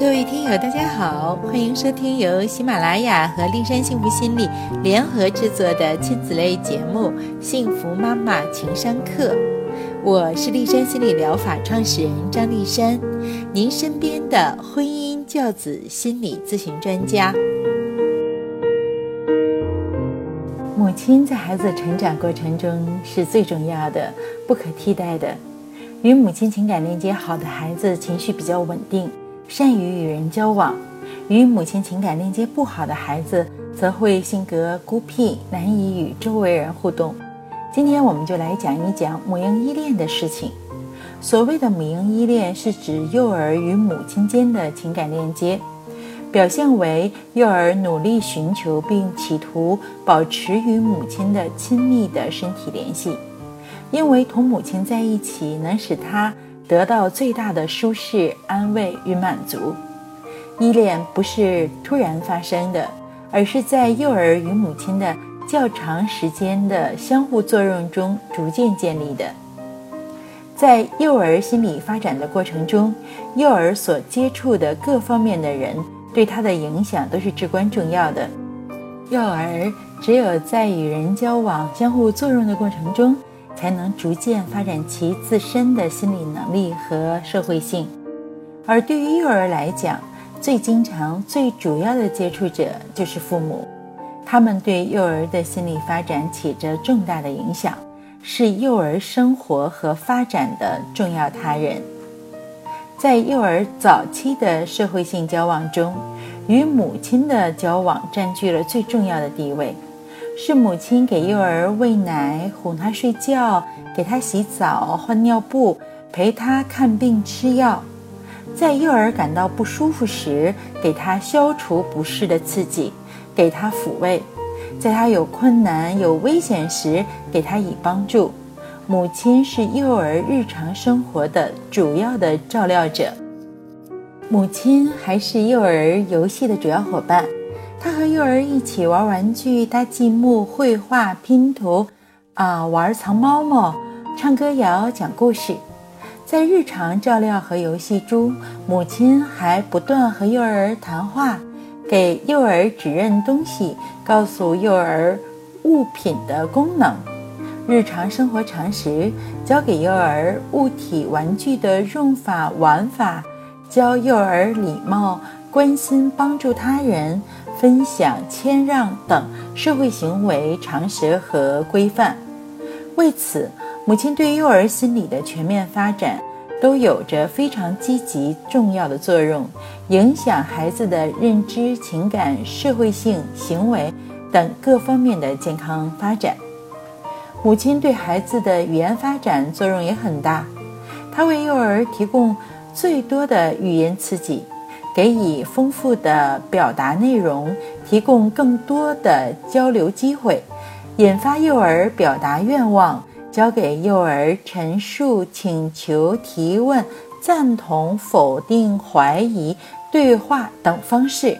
各位听友，大家好，欢迎收听由喜马拉雅和丽山幸福心理联合制作的亲子类节目《幸福妈妈情商课》。我是丽山心理疗法创始人张丽山，您身边的婚姻教子心理咨询专家。母亲在孩子成长过程中是最重要的、不可替代的。与母亲情感连接好的孩子，情绪比较稳定。善于与人交往，与母亲情感链接不好的孩子，则会性格孤僻，难以与周围人互动。今天我们就来讲一讲母婴依恋的事情。所谓的母婴依恋，是指幼儿与母亲间的情感链接，表现为幼儿努力寻求并企图保持与母亲的亲密的身体联系，因为同母亲在一起能使他。得到最大的舒适、安慰与满足。依恋不是突然发生的，而是在幼儿与母亲的较长时间的相互作用中逐渐建立的。在幼儿心理发展的过程中，幼儿所接触的各方面的人对他的影响都是至关重要的。幼儿只有在与人交往、相互作用的过程中。才能逐渐发展其自身的心理能力和社会性，而对于幼儿来讲，最经常、最主要的接触者就是父母，他们对幼儿的心理发展起着重大的影响，是幼儿生活和发展的重要他人。在幼儿早期的社会性交往中，与母亲的交往占据了最重要的地位。是母亲给幼儿喂奶、哄他睡觉、给他洗澡、换尿布、陪他看病、吃药，在幼儿感到不舒服时，给他消除不适的刺激，给他抚慰；在他有困难、有危险时，给他以帮助。母亲是幼儿日常生活的主要的照料者，母亲还是幼儿游戏的主要伙伴。他和幼儿一起玩玩具、搭积木、绘画、拼图，啊，玩藏猫猫、唱歌谣、讲故事。在日常照料和游戏中，母亲还不断和幼儿谈话，给幼儿指认东西，告诉幼儿物品的功能、日常生活常识，教给幼儿物体、玩具的用法、玩法，教幼儿礼貌、关心、帮助他人。分享、谦让等社会行为常识和规范。为此，母亲对幼儿心理的全面发展都有着非常积极重要的作用，影响孩子的认知、情感、社会性行为等各方面的健康发展。母亲对孩子的语言发展作用也很大，她为幼儿提供最多的语言刺激。给予丰富的表达内容，提供更多的交流机会，引发幼儿表达愿望，教给幼儿陈述、请求、提问、赞同、否定、怀疑、对话等方式，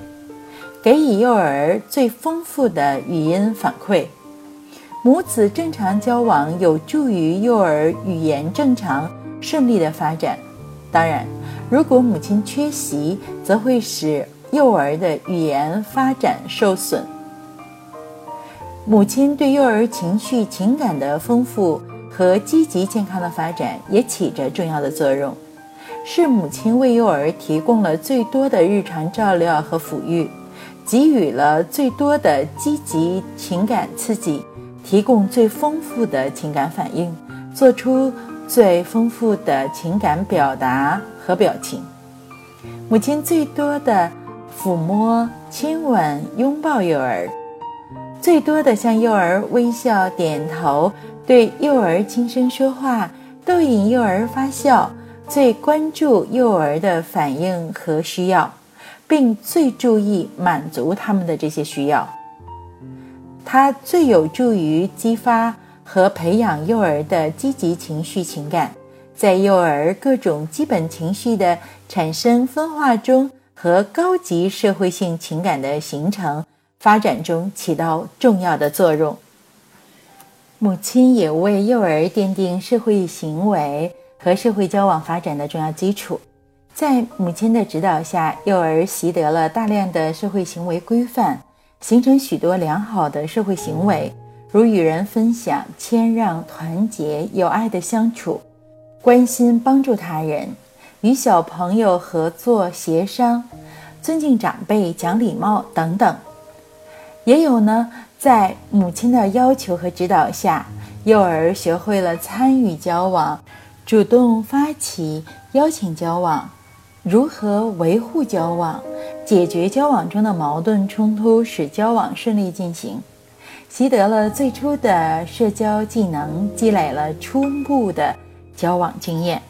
给予幼儿最丰富的语音反馈。母子正常交往有助于幼儿语言正常顺利的发展。当然。如果母亲缺席，则会使幼儿的语言发展受损。母亲对幼儿情绪、情感的丰富和积极健康的发展也起着重要的作用。是母亲为幼儿提供了最多的日常照料和抚育，给予了最多的积极情感刺激，提供最丰富的情感反应，做出最丰富的情感表达。和表情，母亲最多的抚摸、亲吻、拥抱幼儿，最多的向幼儿微笑、点头，对幼儿轻声说话，逗引幼儿发笑，最关注幼儿的反应和需要，并最注意满足他们的这些需要。它最有助于激发和培养幼儿的积极情绪情感。在幼儿各种基本情绪的产生、分化中和高级社会性情感的形成、发展中起到重要的作用。母亲也为幼儿奠定社会行为和社会交往发展的重要基础。在母亲的指导下，幼儿习得了大量的社会行为规范，形成许多良好的社会行为，如与人分享、谦让、团结、有爱的相处、关心帮助他人、与小朋友合作协商、尊敬长辈、讲礼貌等等。也有呢，在母亲的要求和指导下，幼儿学会了参与交往。主动发起邀请交往，如何维护交往，解决交往中的矛盾冲突，使交往顺利进行，习得了最初的社交技能，积累了初步的交往经验。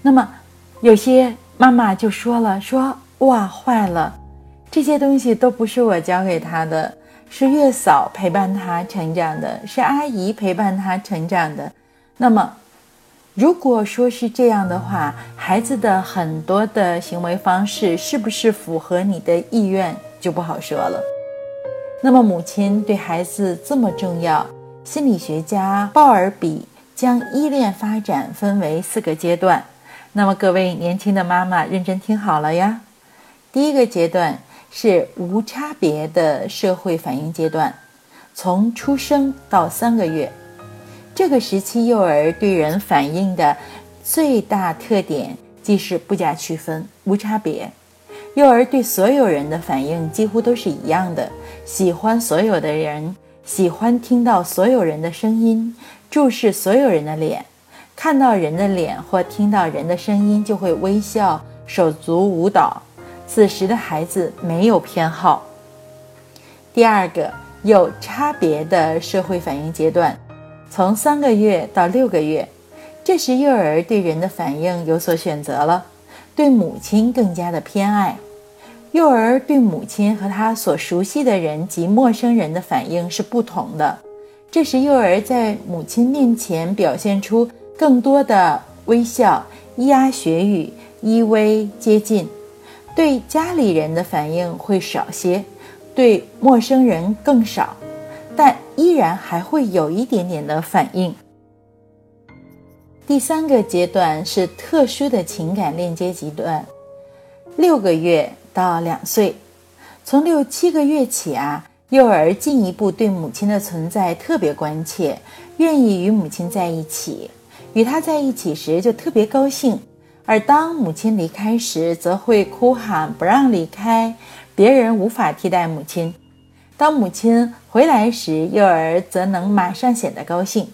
那么，有些妈妈就说了：“说哇，坏了，这些东西都不是我教给他的，是月嫂陪伴他成长的，是阿姨陪伴他成长的。”那么。如果说是这样的话，孩子的很多的行为方式是不是符合你的意愿就不好说了。那么母亲对孩子这么重要，心理学家鲍尔比将依恋发展分为四个阶段。那么各位年轻的妈妈认真听好了呀。第一个阶段是无差别的社会反应阶段，从出生到三个月。这个时期，幼儿对人反应的最大特点即是不加区分、无差别。幼儿对所有人的反应几乎都是一样的，喜欢所有的人，喜欢听到所有人的声音，注视所有人的脸，看到人的脸或听到人的声音就会微笑、手足舞蹈。此时的孩子没有偏好。第二个有差别的社会反应阶段。从三个月到六个月，这时幼儿对人的反应有所选择了，对母亲更加的偏爱。幼儿对母亲和他所熟悉的人及陌生人的反应是不同的。这时幼儿在母亲面前表现出更多的微笑、咿呀学语、依偎接近。对家里人的反应会少些，对陌生人更少。但依然还会有一点点的反应。第三个阶段是特殊的情感链接阶段，六个月到两岁，从六七个月起啊，幼儿进一步对母亲的存在特别关切，愿意与母亲在一起，与她在一起时就特别高兴，而当母亲离开时，则会哭喊不让离开，别人无法替代母亲。当母亲回来时，幼儿则能马上显得高兴。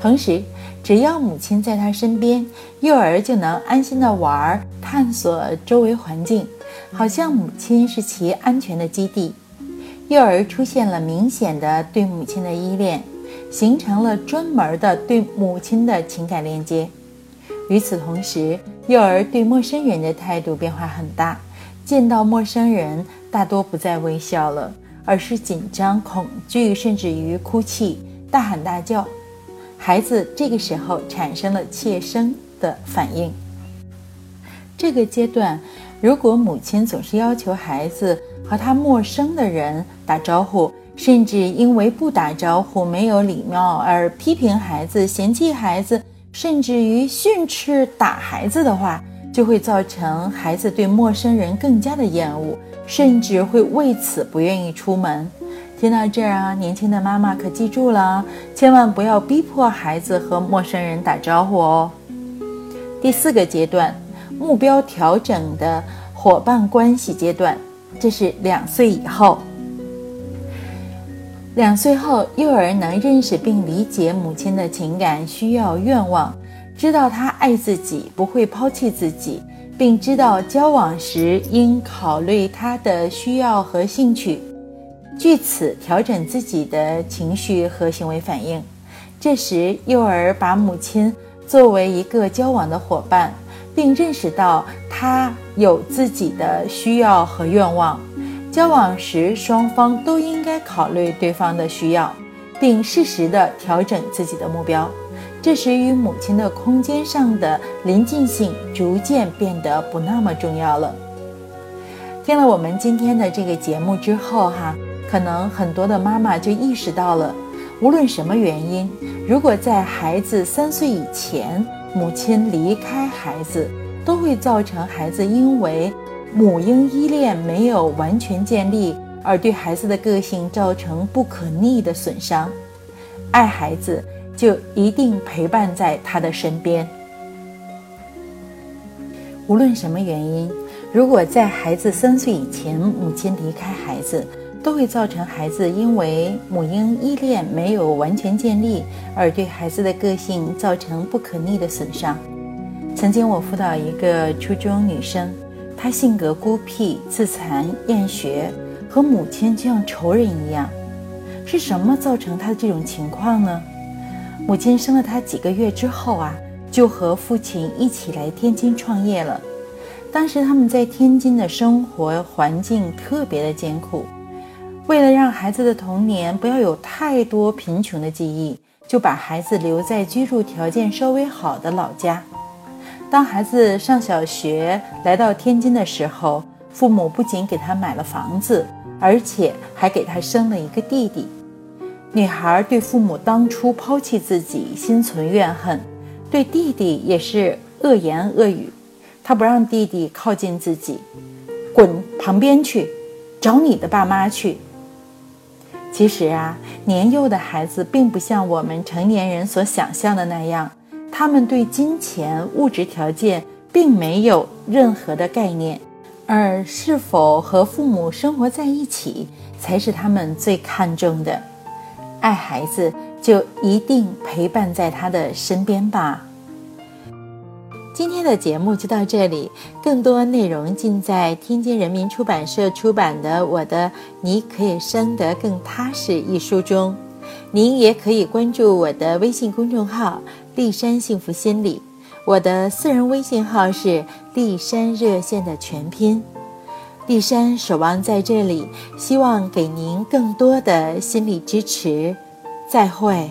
同时，只要母亲在他身边，幼儿就能安心的玩、探索周围环境，好像母亲是其安全的基地。幼儿出现了明显的对母亲的依恋，形成了专门的对母亲的情感链接。与此同时，幼儿对陌生人的态度变化很大，见到陌生人大多不再微笑了。而是紧张、恐惧，甚至于哭泣、大喊大叫。孩子这个时候产生了怯生的反应。这个阶段，如果母亲总是要求孩子和他陌生的人打招呼，甚至因为不打招呼没有礼貌而批评孩子、嫌弃孩子，甚至于训斥打孩子的话，就会造成孩子对陌生人更加的厌恶。甚至会为此不愿意出门。听到这儿啊，年轻的妈妈可记住了，千万不要逼迫孩子和陌生人打招呼哦。第四个阶段，目标调整的伙伴关系阶段，这是两岁以后。两岁后，幼儿能认识并理解母亲的情感需要、愿望，知道她爱自己，不会抛弃自己。并知道交往时应考虑他的需要和兴趣，据此调整自己的情绪和行为反应。这时，幼儿把母亲作为一个交往的伙伴，并认识到他有自己的需要和愿望。交往时，双方都应该考虑对方的需要，并适时地调整自己的目标。这时，与母亲的空间上的临近性逐渐变得不那么重要了。听了我们今天的这个节目之后，哈，可能很多的妈妈就意识到了，无论什么原因，如果在孩子三岁以前，母亲离开孩子，都会造成孩子因为母婴依恋没有完全建立，而对孩子的个性造成不可逆的损伤。爱孩子，就一定陪伴在他的身边。无论什么原因，如果在孩子三岁以前，母亲离开孩子，都会造成孩子因为母婴依恋没有完全建立，而对孩子的个性造成不可逆的损伤。曾经我辅导一个初中女生，她性格孤僻、自残、厌学，和母亲就像仇人一样。是什么造成她的这种情况呢？母亲生了她几个月之后啊，就和父亲一起来天津创业了。当时他们在天津的生活环境特别的艰苦，为了让孩子的童年不要有太多贫穷的记忆，就把孩子留在居住条件稍微好的老家。当孩子上小学来到天津的时候，父母不仅给他买了房子，而且还给他生了一个弟弟。女孩对父母当初抛弃自己心存怨恨，对弟弟也是恶言恶语。她不让弟弟靠近自己，滚旁边去，找你的爸妈去。其实啊，年幼的孩子并不像我们成年人所想象的那样。他们对金钱物质条件并没有任何的概念，而是否和父母生活在一起才是他们最看重的。爱孩子就一定陪伴在他的身边吧。今天的节目就到这里，更多内容尽在天津人民出版社出版的《我的你可以生得更踏实》一书中。您也可以关注我的微信公众号。丽山幸福心理，我的私人微信号是丽山热线的全拼。丽山守望在这里，希望给您更多的心理支持。再会。